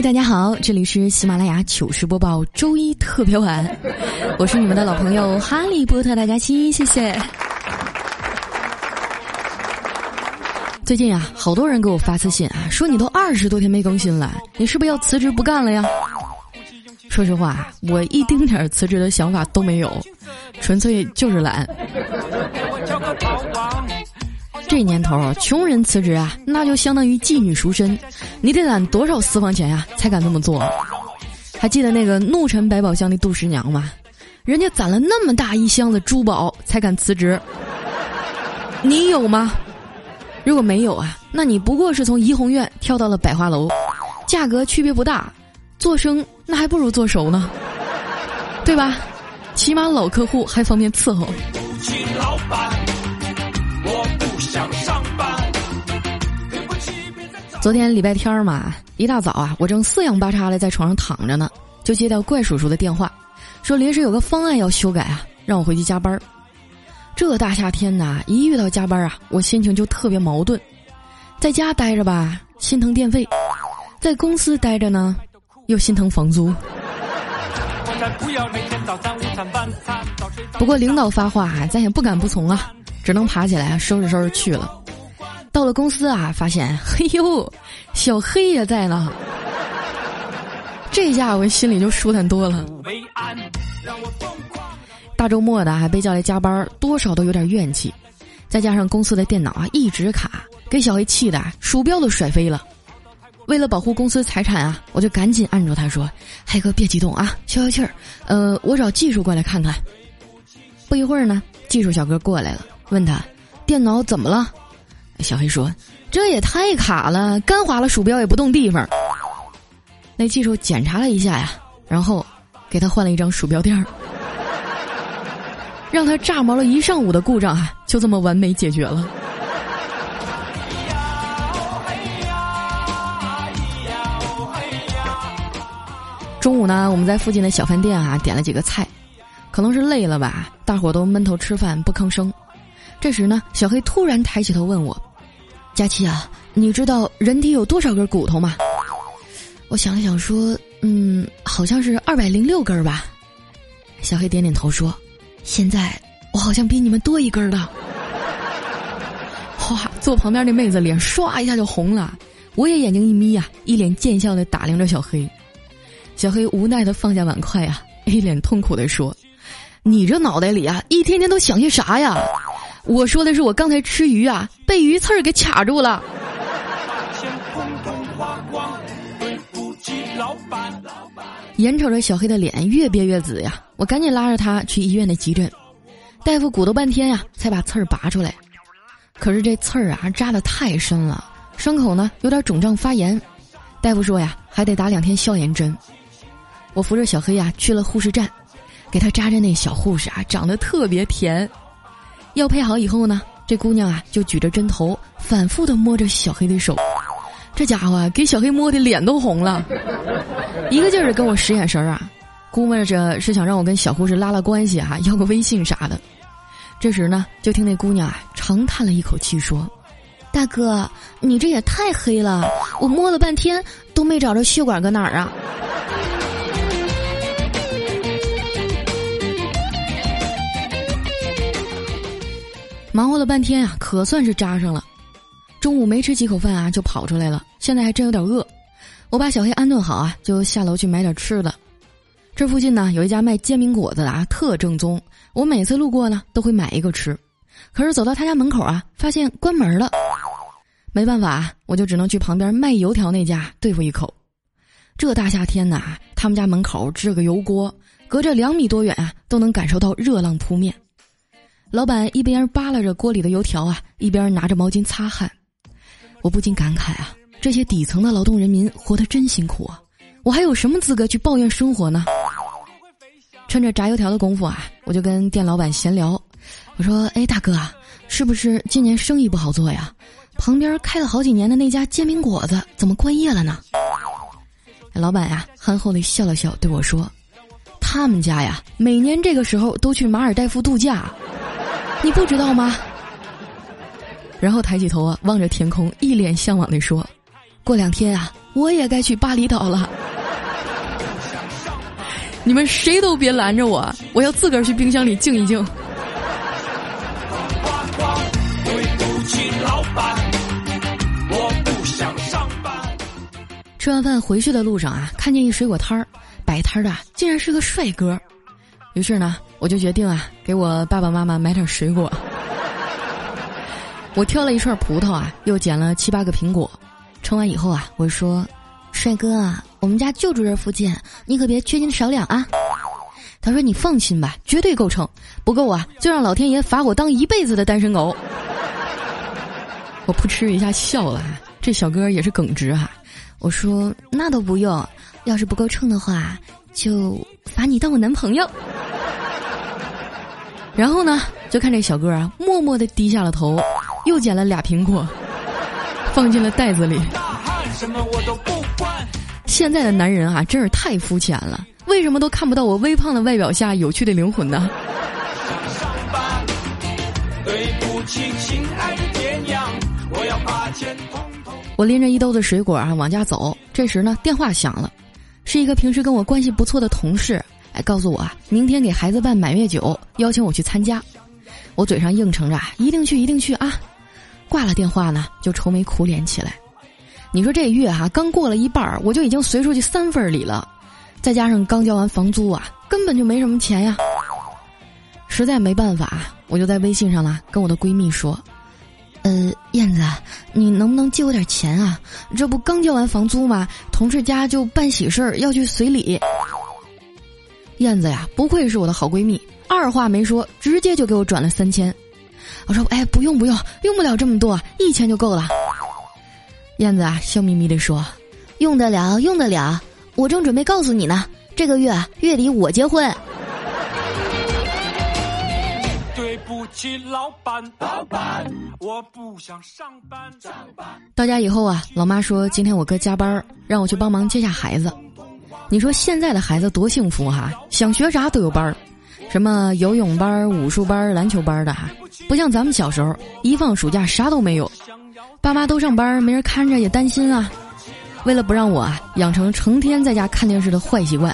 大家好，这里是喜马拉雅糗事播报周一特别晚，我是你们的老朋友哈利波特大家期，谢谢。最近啊，好多人给我发私信啊，说你都二十多天没更新了，你是不是要辞职不干了呀？说实话，我一丁点辞职的想法都没有，纯粹就是懒。这年头，穷人辞职啊，那就相当于妓女赎身，你得攒多少私房钱呀，才敢这么做？还记得那个怒沉百宝箱的杜十娘吗？人家攒了那么大一箱子珠宝才敢辞职，你有吗？如果没有啊，那你不过是从怡红院跳到了百花楼，价格区别不大，做生那还不如做熟呢，对吧？起码老客户还方便伺候。昨天礼拜天嘛，一大早啊，我正四仰八叉的在床上躺着呢，就接到怪叔叔的电话，说临时有个方案要修改啊，让我回去加班。这大夏天呐，一遇到加班啊，我心情就特别矛盾，在家待着吧，心疼电费；在公司待着呢，又心疼房租。不过领导发话，咱也不敢不从啊，只能爬起来收拾收拾去了。到了公司啊，发现嘿 呦，小黑也在呢。这下我心里就舒坦多了。大周末的还被叫来加班，多少都有点怨气。再加上公司的电脑啊一直卡，给小黑气的鼠标都甩飞了。为了保护公司财产啊，我就赶紧按住他说：“黑哥别激动啊，消消气儿。呃，我找技术过来看看。”不一会儿呢，技术小哥过来了，问他电脑怎么了。小黑说：“这也太卡了，干滑了鼠标也不动地方。”那技术检查了一下呀，然后给他换了一张鼠标垫儿，让他炸毛了一上午的故障啊，就这么完美解决了。中午呢，我们在附近的小饭店啊点了几个菜，可能是累了吧，大伙都闷头吃饭不吭声。这时呢，小黑突然抬起头问我。佳琪啊，你知道人体有多少根骨头吗？我想了想说，嗯，好像是二百零六根吧。小黑点点头说：“现在我好像比你们多一根了。”哇！坐旁边那妹子脸唰一下就红了，我也眼睛一眯呀，一脸贱笑的打量着小黑。小黑无奈的放下碗筷呀，一脸痛苦的说：“你这脑袋里啊，一天天都想些啥呀？”我说的是我刚才吃鱼啊，被鱼刺儿给卡住了。眼瞅着小黑的脸越憋越紫呀，我赶紧拉着他去医院的急诊。大夫鼓捣半天呀，才把刺儿拔出来。可是这刺儿啊扎的太深了，伤口呢有点肿胀发炎。大夫说呀，还得打两天消炎针。我扶着小黑呀去了护士站，给他扎针那小护士啊长得特别甜。药配好以后呢，这姑娘啊就举着针头，反复的摸着小黑的手，这家伙给小黑摸的脸都红了，一个劲儿的跟我使眼神儿啊，估摸着是想让我跟小护士拉拉关系啊，要个微信啥的。这时呢，就听那姑娘啊长叹了一口气说：“大哥，你这也太黑了，我摸了半天都没找着血管搁哪儿啊。”忙活了半天啊，可算是扎上了。中午没吃几口饭啊，就跑出来了。现在还真有点饿。我把小黑安顿好啊，就下楼去买点吃的。这附近呢有一家卖煎饼果子的啊，特正宗。我每次路过呢，都会买一个吃。可是走到他家门口啊，发现关门了。没办法啊，我就只能去旁边卖油条那家对付一口。这大夏天呐，他们家门口支个油锅，隔着两米多远啊，都能感受到热浪扑面。老板一边扒拉着锅里的油条啊，一边拿着毛巾擦汗。我不禁感慨啊，这些底层的劳动人民活得真辛苦啊！我还有什么资格去抱怨生活呢？趁着炸油条的功夫啊，我就跟店老板闲聊。我说：“哎，大哥啊，是不是今年生意不好做呀？旁边开了好几年的那家煎饼果子怎么关业了呢？”老板呀，憨厚地笑了笑，对我说：“他们家呀，每年这个时候都去马尔代夫度假。”你不知道吗？然后抬起头啊，望着天空，一脸向往地说：“过两天啊，我也该去巴厘岛了。你们谁都别拦着我，我要自个儿去冰箱里静一静。吃完饭回去的路上啊，看见一水果摊儿，摆摊的竟然是个帅哥。于是呢，我就决定啊，给我爸爸妈妈买点水果。我挑了一串葡萄啊，又捡了七八个苹果。称完以后啊，我说：“帅哥啊，我们家就住这附近，你可别缺斤少两啊。”他说：“你放心吧，绝对够称。不够啊，就让老天爷罚我当一辈子的单身狗。”我扑哧一下笑了，这小哥也是耿直啊。我说：“那都不用，要是不够称的话，就罚你当我男朋友。”然后呢，就看这小哥啊，默默的低下了头，又捡了俩苹果，放进了袋子里。现在的男人啊，真是太肤浅了，为什么都看不到我微胖的外表下有趣的灵魂呢？我拎着一兜子水果啊往家走，这时呢电话响了，是一个平时跟我关系不错的同事，告诉我明天给孩子办满月酒，邀请我去参加。我嘴上应承着一定去一定去啊，挂了电话呢就愁眉苦脸起来。你说这月哈刚过了一半，我就已经随出去三份礼了，再加上刚交完房租啊，根本就没什么钱呀。实在没办法，我就在微信上呢跟我的闺蜜说。呃，燕子，你能不能借我点钱啊？这不刚交完房租吗？同事家就办喜事儿，要去随礼。燕子呀，不愧是我的好闺蜜，二话没说，直接就给我转了三千。我说，哎，不用不用，用不了这么多，一千就够了。燕子啊，笑眯眯地说：“用得了，用得了。我正准备告诉你呢，这个月月底我结婚。”对不起，老板，老板，我不想上班。上班。到家以后啊，老妈说今天我哥加班，让我去帮忙接下孩子。你说现在的孩子多幸福哈，想学啥都有班儿，什么游泳班、武术班、篮球班的哈，不像咱们小时候，一放暑假啥都没有，爸妈都上班，没人看着也担心啊。为了不让我啊养成成天在家看电视的坏习惯，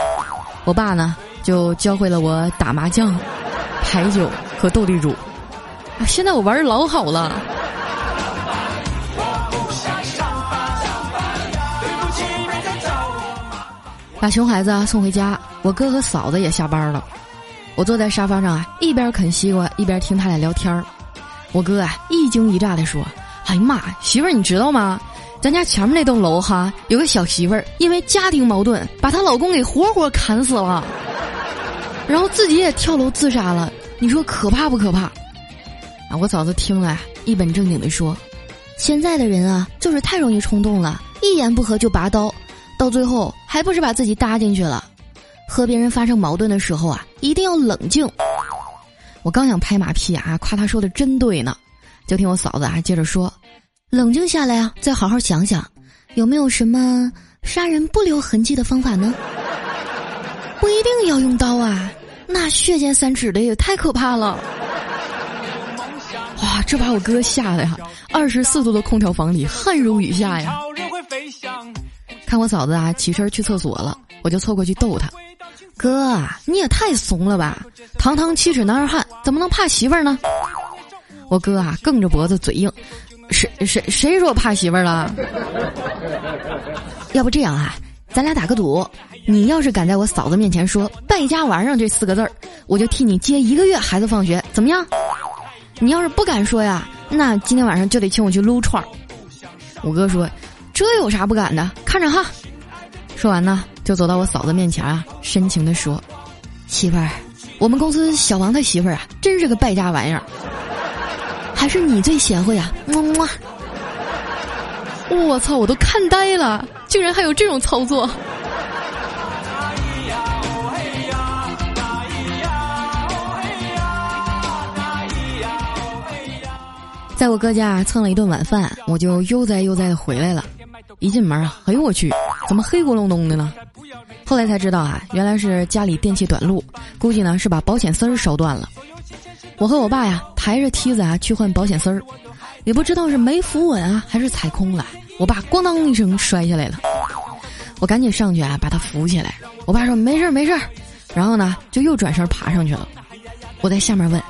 我爸呢就教会了我打麻将、牌九。和斗地主，啊！现在我玩的老好了。把熊孩子送回家，我哥和嫂子也下班了。我坐在沙发上啊，一边啃西瓜一边听他俩聊天儿。我哥啊一惊一乍的说：“哎呀妈，媳妇儿你知道吗？咱家前面那栋楼哈有个小媳妇儿，因为家庭矛盾把她老公给活活砍死了，然后自己也跳楼自杀了。”你说可怕不可怕？啊！我嫂子听了，一本正经的说：“现在的人啊，就是太容易冲动了，一言不合就拔刀，到最后还不是把自己搭进去了。和别人发生矛盾的时候啊，一定要冷静。”我刚想拍马屁啊，夸他说的真对呢，就听我嫂子啊接着说：“冷静下来啊，再好好想想，有没有什么杀人不留痕迹的方法呢？不一定要用刀啊。”那血溅三尺的也太可怕了！哇，这把我哥吓得呀！二十四度的空调房里汗如雨下呀！看我嫂子啊起身去厕所了，我就凑过去逗她：“哥，你也太怂了吧！堂堂七尺男儿汉，怎么能怕媳妇儿呢？”我哥啊梗着脖子嘴硬：“谁谁谁说我怕媳妇儿了？要不这样啊？”咱俩打个赌，你要是敢在我嫂子面前说“败家玩意儿”这四个字儿，我就替你接一个月孩子放学，怎么样？你要是不敢说呀，那今天晚上就得请我去撸串儿。我哥说：“这有啥不敢的？看着哈。”说完呢，就走到我嫂子面前啊，深情的说：“媳妇儿，我们公司小王他媳妇儿啊，真是个败家玩意儿，还是你最贤惠啊！”么么。我操！我都看呆了。竟然还有这种操作！在我哥家蹭了一顿晚饭，我就悠哉悠哉的回来了。一进门啊，哎呦我去，怎么黑咕隆咚的呢？后来才知道啊，原来是家里电器短路，估计呢是把保险丝儿烧断了。我和我爸呀抬着梯子啊去换保险丝儿，也不知道是没扶稳啊还是踩空了。我爸咣当一声摔下来了，我赶紧上去啊，把他扶起来。我爸说没事儿没事儿，然后呢就又转身爬上去了。我在下面问：“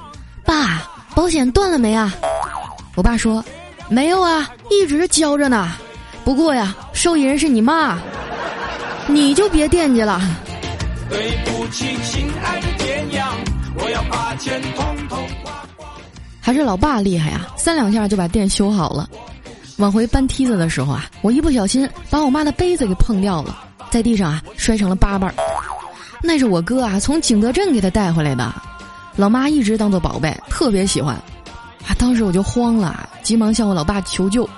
爸，保险断了没啊？”我爸说：“没有啊，一直交着呢。不过呀，受益人是你妈，你就别惦记了。”对不起，亲爱的爹娘，我要把钱统统花光。还是老爸厉害呀，三两下就把店修好了。往回搬梯子的时候啊，我一不小心把我妈的杯子给碰掉了，在地上啊摔成了八瓣儿。那是我哥啊从景德镇给他带回来的，老妈一直当做宝贝，特别喜欢。啊，当时我就慌了，急忙向我老爸求救。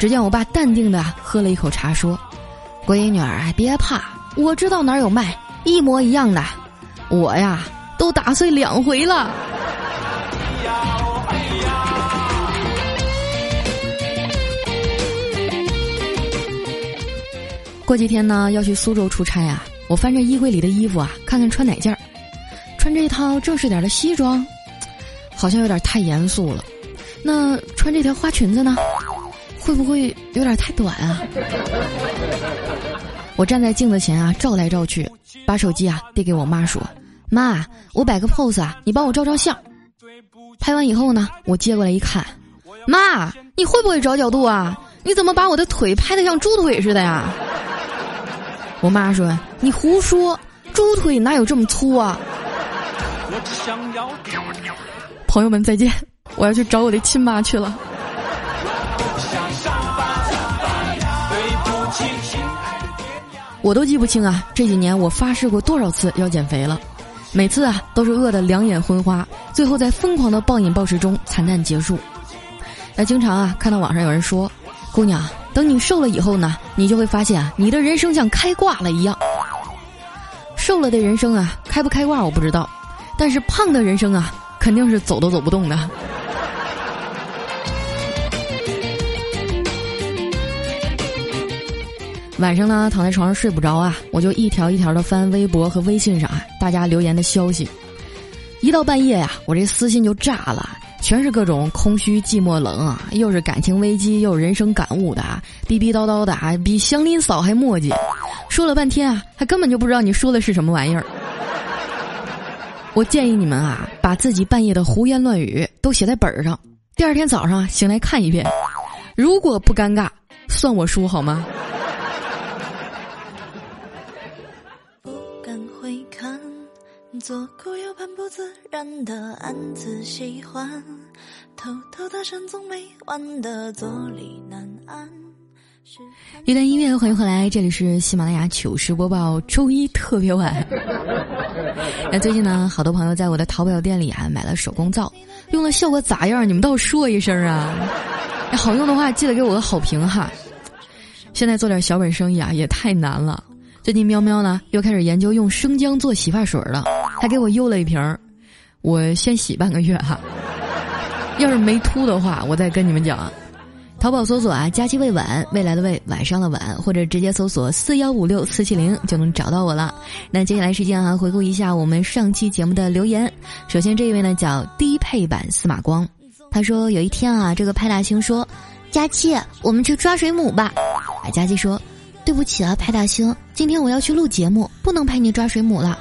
只见我爸淡定的喝了一口茶，说：“闺女儿，别怕，我知道哪有卖，一模一样的。我呀，都打碎两回了。”过几天呢，要去苏州出差啊！我翻着衣柜里的衣服啊，看看穿哪件儿。穿这套正式点的西装，好像有点太严肃了。那穿这条花裙子呢，会不会有点太短啊？我站在镜子前啊，照来照去，把手机啊递给我妈说：“妈，我摆个 pose 啊，你帮我照照相。”拍完以后呢，我接过来一看，妈，你会不会找角度啊？你怎么把我的腿拍得像猪腿似的呀？我妈说：“你胡说，猪腿哪有这么粗啊？”朋友们再见，我要去找我的亲妈去了。我都记不清啊，这几年我发誓过多少次要减肥了，每次啊都是饿得两眼昏花，最后在疯狂的暴饮暴食中惨淡结束。那经常啊看到网上有人说：“姑娘。”等你瘦了以后呢，你就会发现啊，你的人生像开挂了一样。瘦了的人生啊，开不开挂我不知道，但是胖的人生啊，肯定是走都走不动的。晚上呢，躺在床上睡不着啊，我就一条一条的翻微博和微信上啊，大家留言的消息。一到半夜呀，我这私信就炸了。全是各种空虚、寂寞、冷啊，又是感情危机，又是人生感悟的啊，逼逼叨叨的啊，比祥林嫂还磨叽，说了半天啊，还根本就不知道你说的是什么玩意儿。我建议你们啊，把自己半夜的胡言乱语都写在本上，第二天早上醒来看一遍，如果不尴尬，算我输好吗？做固有盼不自然的暗自喜欢，偷偷的神总没完的坐立难安。一段音乐，欢迎回来，这里是喜马拉雅糗事播报，周一特别晚。那 最近呢，好多朋友在我的淘宝店里啊买了手工皂，用的效果咋样？你们倒说一声啊！好用的话，记得给我个好评哈。现在做点小本生意啊，也太难了。最近喵喵呢又开始研究用生姜做洗发水了，还给我邮了一瓶儿，我先洗半个月哈。要是没秃的话，我再跟你们讲。淘宝搜索啊“佳期未晚”，未来的未，晚上的晚，或者直接搜索四幺五六四七零就能找到我了。那接下来时间啊，回顾一下我们上期节目的留言。首先这一位呢叫低配版司马光，他说有一天啊，这个派大星说：“佳期，我们去抓水母吧。”啊，佳期说。对不起啊，派大星，今天我要去录节目，不能陪你抓水母了。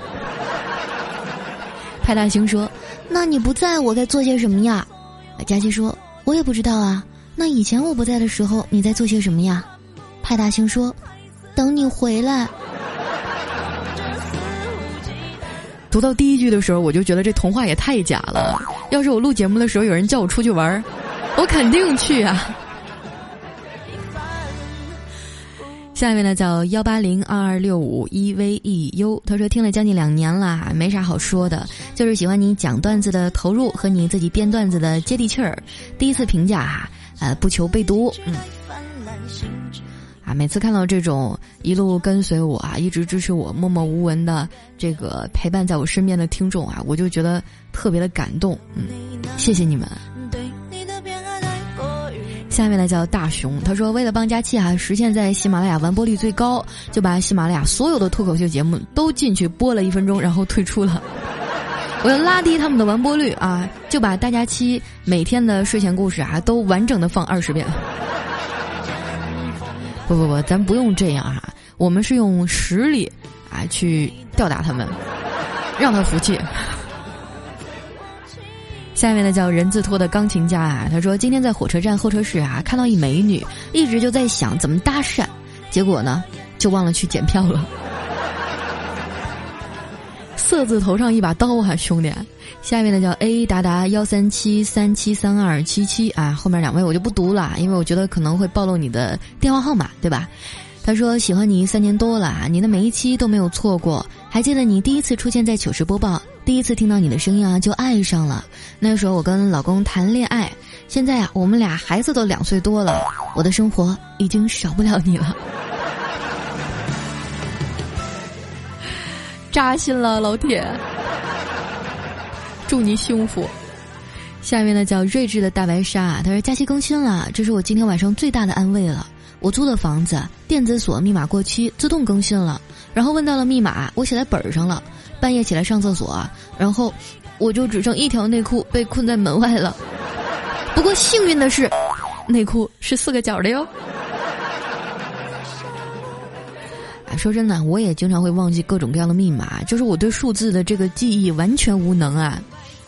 派大星说：“那你不在我该做些什么呀？”佳琪说：“我也不知道啊。那以前我不在的时候，你在做些什么呀？”派大星说：“等你回来。”读到第一句的时候，我就觉得这童话也太假了。要是我录节目的时候有人叫我出去玩，我肯定去啊。下面呢叫幺八零二二六五 e v e u，他说听了将近两年了，没啥好说的，就是喜欢你讲段子的投入和你自己编段子的接地气儿。第一次评价哈，呃，不求被读，嗯，啊，每次看到这种一路跟随我啊，一直支持我、默默无闻的这个陪伴在我身边的听众啊，我就觉得特别的感动，嗯，谢谢你们。下面呢叫大熊，他说为了帮佳期啊实现在喜马拉雅完播率最高，就把喜马拉雅所有的脱口秀节目都进去播了一分钟，然后退出了。我要拉低他们的完播率啊，就把大家期每天的睡前故事啊都完整的放二十遍。不不不，咱不用这样啊，我们是用实力啊去吊打他们，让他服气。下面呢叫人字拖的钢琴家啊，他说今天在火车站候车室啊看到一美女，一直就在想怎么搭讪，结果呢就忘了去检票了。色字头上一把刀啊，兄弟！下面呢叫 A 达达幺三七三七三二七七啊，后面两位我就不读了，因为我觉得可能会暴露你的电话号码，对吧？他说喜欢你三年多了啊，你的每一期都没有错过，还记得你第一次出现在糗事播报。第一次听到你的声音啊，就爱上了。那时候我跟老公谈恋爱，现在啊，我们俩孩子都两岁多了，我的生活已经少不了你了。扎心了，老铁。祝你幸福。下面呢叫睿智的大白鲨，他说假期更新了，这是我今天晚上最大的安慰了。我租的房子电子锁密码过期，自动更新了，然后问到了密码，我写在本上了。半夜起来上厕所，然后我就只剩一条内裤被困在门外了。不过幸运的是，内裤是四个角的哟。哎，说真的，我也经常会忘记各种各样的密码，就是我对数字的这个记忆完全无能啊。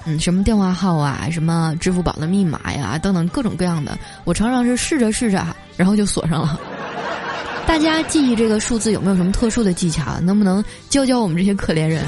嗯，什么电话号啊，什么支付宝的密码呀，等等各种各样的，我常常是试着试着，然后就锁上了。大家记忆这个数字有没有什么特殊的技巧？能不能教教我们这些可怜人？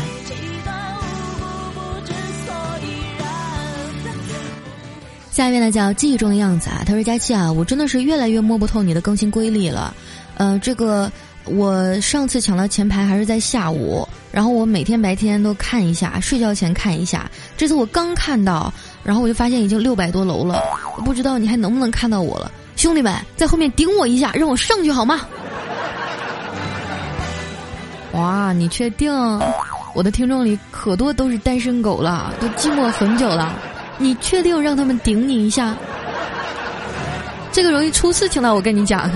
下一位呢叫记忆中的样子啊，他说佳期啊，我真的是越来越摸不透你的更新规律了。呃，这个我上次抢到前排还是在下午，然后我每天白天都看一下，睡觉前看一下。这次我刚看到，然后我就发现已经六百多楼了，不知道你还能不能看到我了。兄弟们，在后面顶我一下，让我上去好吗？哇，你确定？我的听众里可多都是单身狗了，都寂寞很久了。你确定让他们顶你一下？这个容易出事情的，我跟你讲。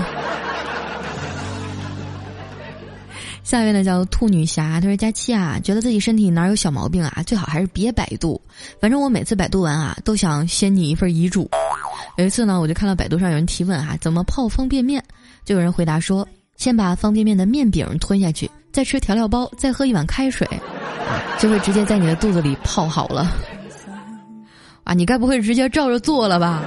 下一位呢叫兔女侠，她说：“佳期啊，觉得自己身体哪有小毛病啊？最好还是别百度。反正我每次百度完啊，都想先你一份遗嘱。有一次呢，我就看到百度上有人提问啊，怎么泡方便面？就有人回答说：先把方便面的面饼吞下去。”再吃调料包，再喝一碗开水，就会直接在你的肚子里泡好了。啊，你该不会直接照着做了吧？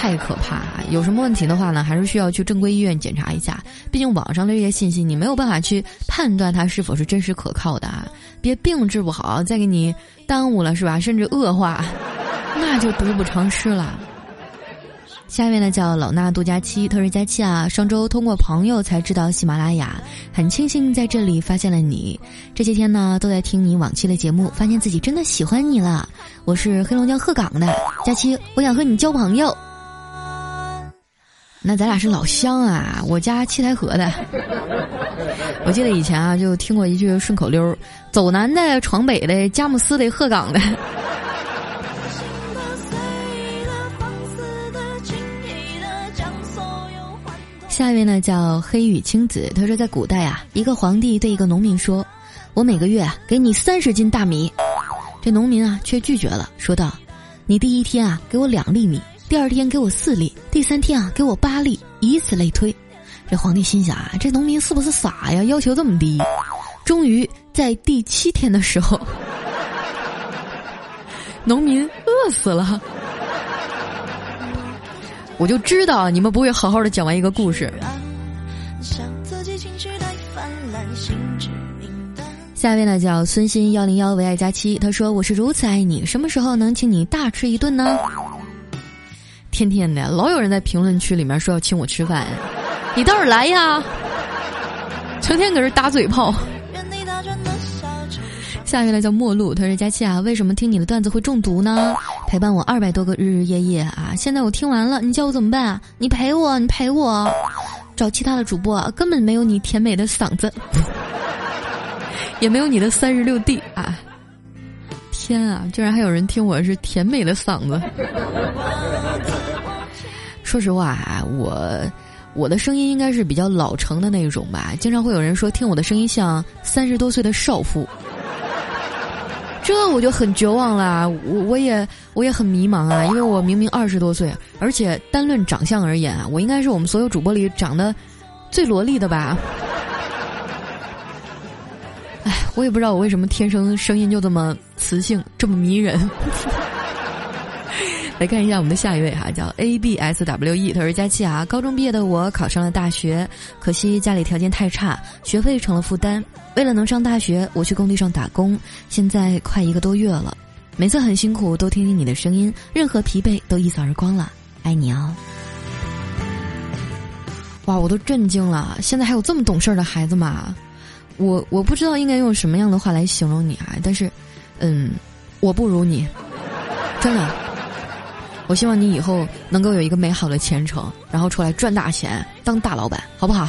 太可怕！有什么问题的话呢，还是需要去正规医院检查一下。毕竟网上的这些信息，你没有办法去判断它是否是真实可靠的啊！别病治不好，再给你耽误了是吧？甚至恶化，那就得不偿失了。下面呢叫老衲度假期，特说佳期啊，上周通过朋友才知道喜马拉雅，很庆幸在这里发现了你。这些天呢都在听你往期的节目，发现自己真的喜欢你了。我是黑龙江鹤岗的佳期，我想和你交朋友。那咱俩是老乡啊，我家七台河的。我记得以前啊就听过一句顺口溜：走南的闯北的，佳木斯的鹤岗的。下一位呢叫黑羽青子，他说在古代啊，一个皇帝对一个农民说：“我每个月啊给你三十斤大米。”这农民啊却拒绝了，说道：“你第一天啊给我两粒米，第二天给我四粒，第三天啊给我八粒，以此类推。”这皇帝心想啊，这农民是不是傻呀？要求这么低。终于在第七天的时候，农民饿死了。我就知道你们不会好好的讲完一个故事。下一位呢叫孙鑫幺零幺唯爱佳期，他说我是如此爱你，什么时候能请你大吃一顿呢？天天的老有人在评论区里面说要请我吃饭，你倒是来呀！成天搁这打嘴炮。下一位呢叫陌路，他说佳期啊，为什么听你的段子会中毒呢？陪伴我二百多个日日夜夜啊！现在我听完了，你叫我怎么办啊？你陪我，你陪我，找其他的主播，根本没有你甜美的嗓子，也没有你的三十六 D 啊！天啊，居然还有人听我是甜美的嗓子！说实话啊，我我的声音应该是比较老成的那一种吧，经常会有人说听我的声音像三十多岁的少妇，这我就很绝望啦！我我也我也很迷茫啊，因为我明明二十多岁，而且单论长相而言啊，我应该是我们所有主播里长得最萝莉的吧？哎，我也不知道我为什么天生声音就这么磁性，这么迷人。来看一下我们的下一位哈，叫 A B S W E，他说佳期啊，高中毕业的我考上了大学，可惜家里条件太差，学费成了负担。为了能上大学，我去工地上打工，现在快一个多月了，每次很辛苦，都听听你的声音，任何疲惫都一扫而光了，爱你哦。哇，我都震惊了！现在还有这么懂事的孩子吗？我我不知道应该用什么样的话来形容你啊，但是，嗯，我不如你，真的。我希望你以后能够有一个美好的前程，然后出来赚大钱，当大老板，好不好？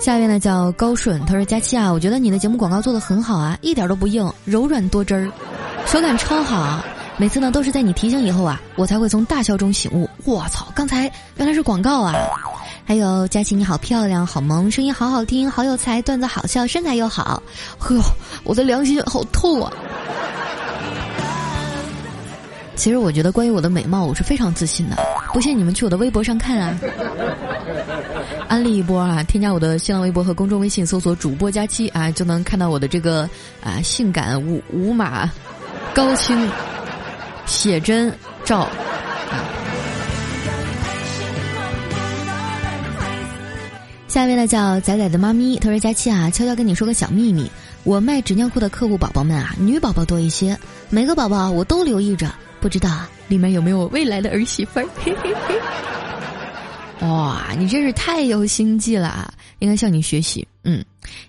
下一位呢叫高顺，他说：“佳期啊，我觉得你的节目广告做的很好啊，一点都不硬，柔软多汁儿，手感超好。每次呢都是在你提醒以后啊，我才会从大笑中醒悟。我操，刚才原来是广告啊！还有佳琪你好漂亮，好萌，声音好好听，好有才，段子好笑，身材又好。呵，我的良心好痛啊！其实我觉得关于我的美貌，我是非常自信的。不信你们去我的微博上看啊。安利一波啊！添加我的新浪微博和公众微信，搜索主播佳期啊，就能看到我的这个啊性感无无码高清写真照啊。下一位呢叫仔仔的妈咪，他说：“佳期啊，悄悄跟你说个小秘密，我卖纸尿裤的客户宝宝们啊，女宝宝多一些，每个宝宝我都留意着，不知道里面有没有我未来的儿媳妇儿。”哇，你真是太有心计了，应该向你学习。嗯，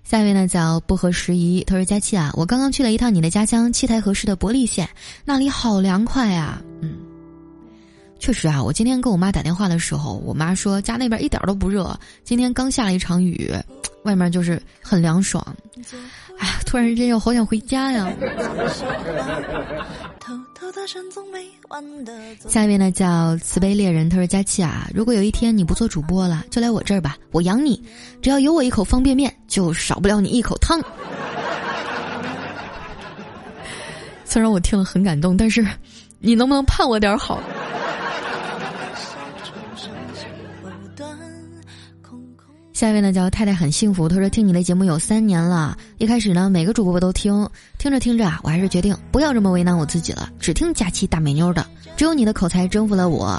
下一位呢叫不合时宜，他说：“佳期啊，我刚刚去了一趟你的家乡七台河市的伯利县，那里好凉快啊。”嗯。确实啊，我今天跟我妈打电话的时候，我妈说家那边一点都不热，今天刚下了一场雨，外面就是很凉爽。哎呀，突然之间又好想回家呀。下一位呢叫慈悲猎人，他说佳琪啊，如果有一天你不做主播了，就来我这儿吧，我养你，只要有我一口方便面，就少不了你一口汤。虽然我听了很感动，但是你能不能盼我点好？下一位呢叫太太很幸福，她说听你的节目有三年了，一开始呢每个主播都听，听着听着啊，我还是决定不要这么为难我自己了，只听假期大美妞的，只有你的口才征服了我。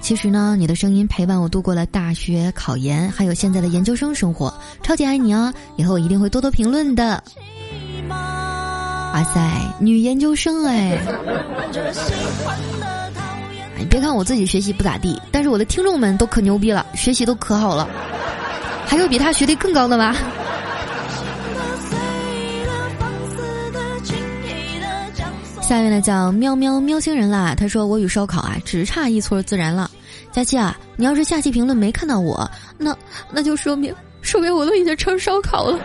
其实呢，你的声音陪伴我度过了大学考研，还有现在的研究生生活，超级爱你啊！以后我一定会多多评论的。哇塞，女研究生哎！你别看我自己学习不咋地，但是我的听众们都可牛逼了，学习都可好了。还有比他学历更高的吗？下一位呢叫喵喵喵星人啦，他说我与烧烤啊只差一撮自然了。佳期啊，你要是下期评论没看到我，那那就说明说明我都已经成烧烤了。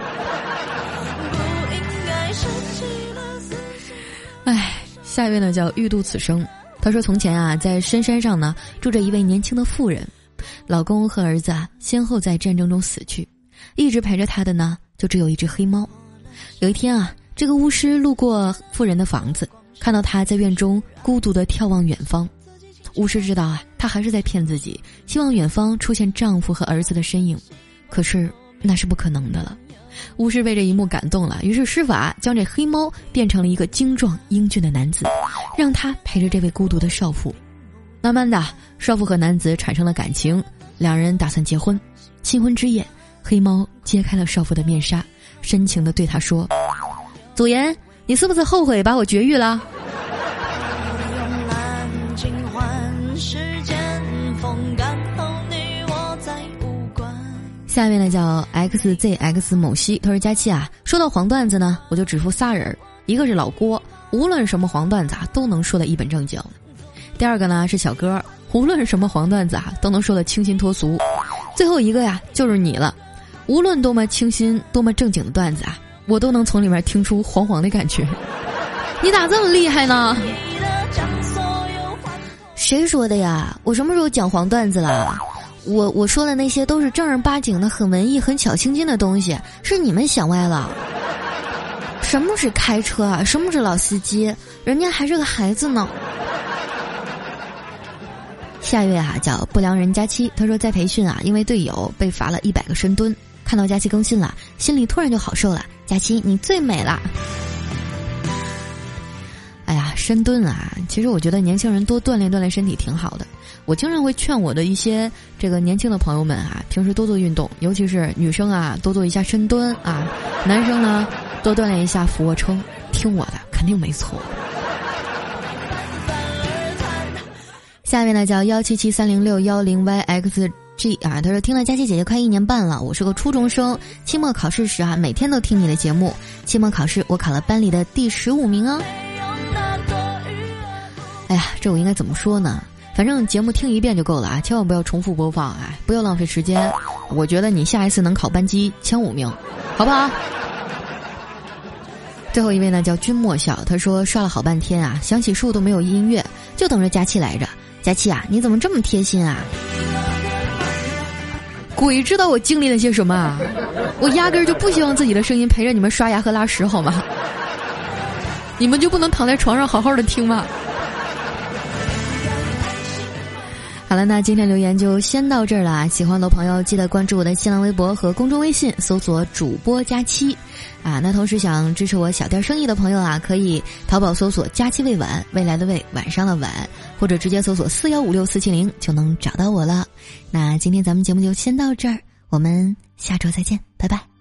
哎，下一位呢叫欲度此生，他说从前啊在深山上呢住着一位年轻的妇人。老公和儿子啊，先后在战争中死去，一直陪着他的呢，就只有一只黑猫。有一天啊，这个巫师路过富人的房子，看到他在院中孤独的眺望远方。巫师知道啊，他还是在骗自己，希望远方出现丈夫和儿子的身影，可是那是不可能的了。巫师被这一幕感动了，于是施法将这黑猫变成了一个精壮英俊的男子，让他陪着这位孤独的少妇。慢慢的，少妇和男子产生了感情，两人打算结婚。新婚之夜，黑猫揭开了少妇的面纱，深情的对他说：“祖言，你是不是后悔把我绝育了？”下面呢叫 xzx 某西，他说：“佳期啊，说到黄段子呢，我就只服仨人，一个是老郭，无论什么黄段子啊，都能说的一本正经。”第二个呢是小哥，无论是什么黄段子啊，都能说的清新脱俗。最后一个呀，就是你了，无论多么清新、多么正经的段子啊，我都能从里面听出黄黄的感觉。你咋这么厉害呢？谁说的呀？我什么时候讲黄段子了？我我说的那些都是正儿八经的、很文艺、很小清新的东西，是你们想歪了。什么是开车啊？什么是老司机？人家还是个孩子呢。下一位啊叫不良人佳期，他说在培训啊，因为队友被罚了一百个深蹲，看到佳期更新了，心里突然就好受了。佳期你最美了。哎呀，深蹲啊，其实我觉得年轻人多锻炼锻炼身体挺好的。我经常会劝我的一些这个年轻的朋友们啊，平时多做运动，尤其是女生啊，多做一下深蹲啊，男生呢多锻炼一下俯卧撑，听我的，肯定没错。下面呢叫幺七七三零六幺零 yxg 啊，他说听了佳琪姐姐快一年半了，我是个初中生，期末考试时啊每天都听你的节目，期末考试我考了班里的第十五名哦。哎呀，这我应该怎么说呢？反正节目听一遍就够了啊，千万不要重复播放啊，不要浪费时间。我觉得你下一次能考班级前五名，好不好？最后一位呢叫君莫笑，他说刷了好半天啊，想起树都没有音乐，就等着佳期来着。佳琪啊，你怎么这么贴心啊？鬼知道我经历了些什么啊！我压根儿就不希望自己的声音陪着你们刷牙和拉屎，好吗？你们就不能躺在床上好好的听吗？好了，那今天留言就先到这儿了。喜欢的朋友记得关注我的新浪微博和公众微信，搜索“主播佳期”。啊，那同时想支持我小店生意的朋友啊，可以淘宝搜索“佳期未晚”，未来的未，晚上的晚，或者直接搜索四幺五六四七零就能找到我了。那今天咱们节目就先到这儿，我们下周再见，拜拜。